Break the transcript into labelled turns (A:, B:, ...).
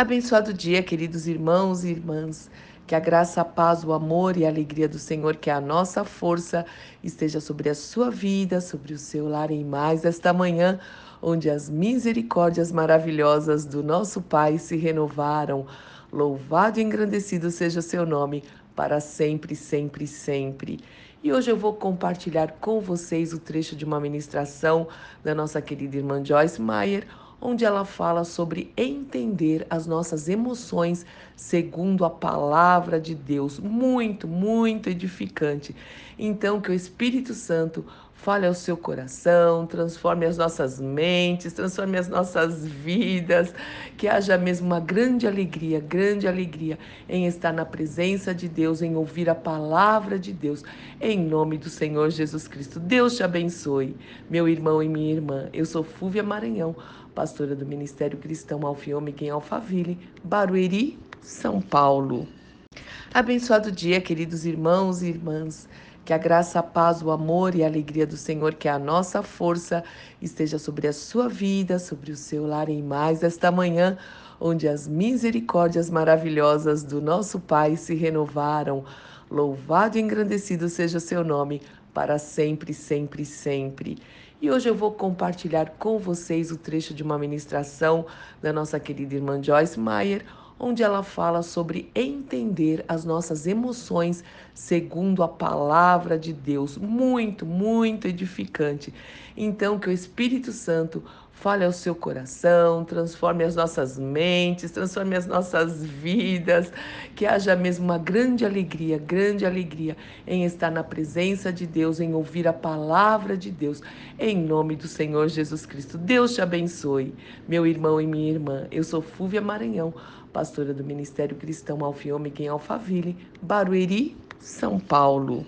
A: Abençoado dia, queridos irmãos e irmãs. Que a graça, a paz, o amor e a alegria do Senhor, que é a nossa força, esteja sobre a sua vida, sobre o seu lar em mais esta manhã, onde as misericórdias maravilhosas do nosso Pai se renovaram. Louvado e engrandecido seja o seu nome, para sempre, sempre, sempre. E hoje eu vou compartilhar com vocês o trecho de uma ministração da nossa querida irmã Joyce Meyer onde ela fala sobre entender as nossas emoções segundo a palavra de Deus. Muito, muito edificante. Então, que o Espírito Santo fale ao seu coração, transforme as nossas mentes, transforme as nossas vidas, que haja mesmo uma grande alegria, grande alegria em estar na presença de Deus, em ouvir a palavra de Deus, em nome do Senhor Jesus Cristo. Deus te abençoe, meu irmão e minha irmã. Eu sou Fúvia Maranhão pastora do Ministério Cristão Alfiômica em Alphaville, Barueri, São Paulo. Abençoado dia, queridos irmãos e irmãs. Que a graça, a paz, o amor e a alegria do Senhor, que é a nossa força, esteja sobre a sua vida, sobre o seu lar em mais esta manhã, onde as misericórdias maravilhosas do nosso Pai se renovaram. Louvado e engrandecido seja o seu nome, para sempre, sempre, sempre. E hoje eu vou compartilhar com vocês o trecho de uma ministração da nossa querida irmã Joyce Meyer, onde ela fala sobre entender as nossas emoções segundo a palavra de Deus. Muito, muito edificante. Então, que o Espírito Santo fale ao seu coração, transforme as nossas mentes, transforme as nossas vidas, que haja mesmo uma grande alegria, grande alegria em estar na presença de Deus, em ouvir a palavra de Deus, em nome do Senhor Jesus Cristo. Deus te abençoe, meu irmão e minha irmã. Eu sou Fúvia Maranhão, pastora do Ministério Cristão Alfiômica em Alphaville, Barueri, São Paulo.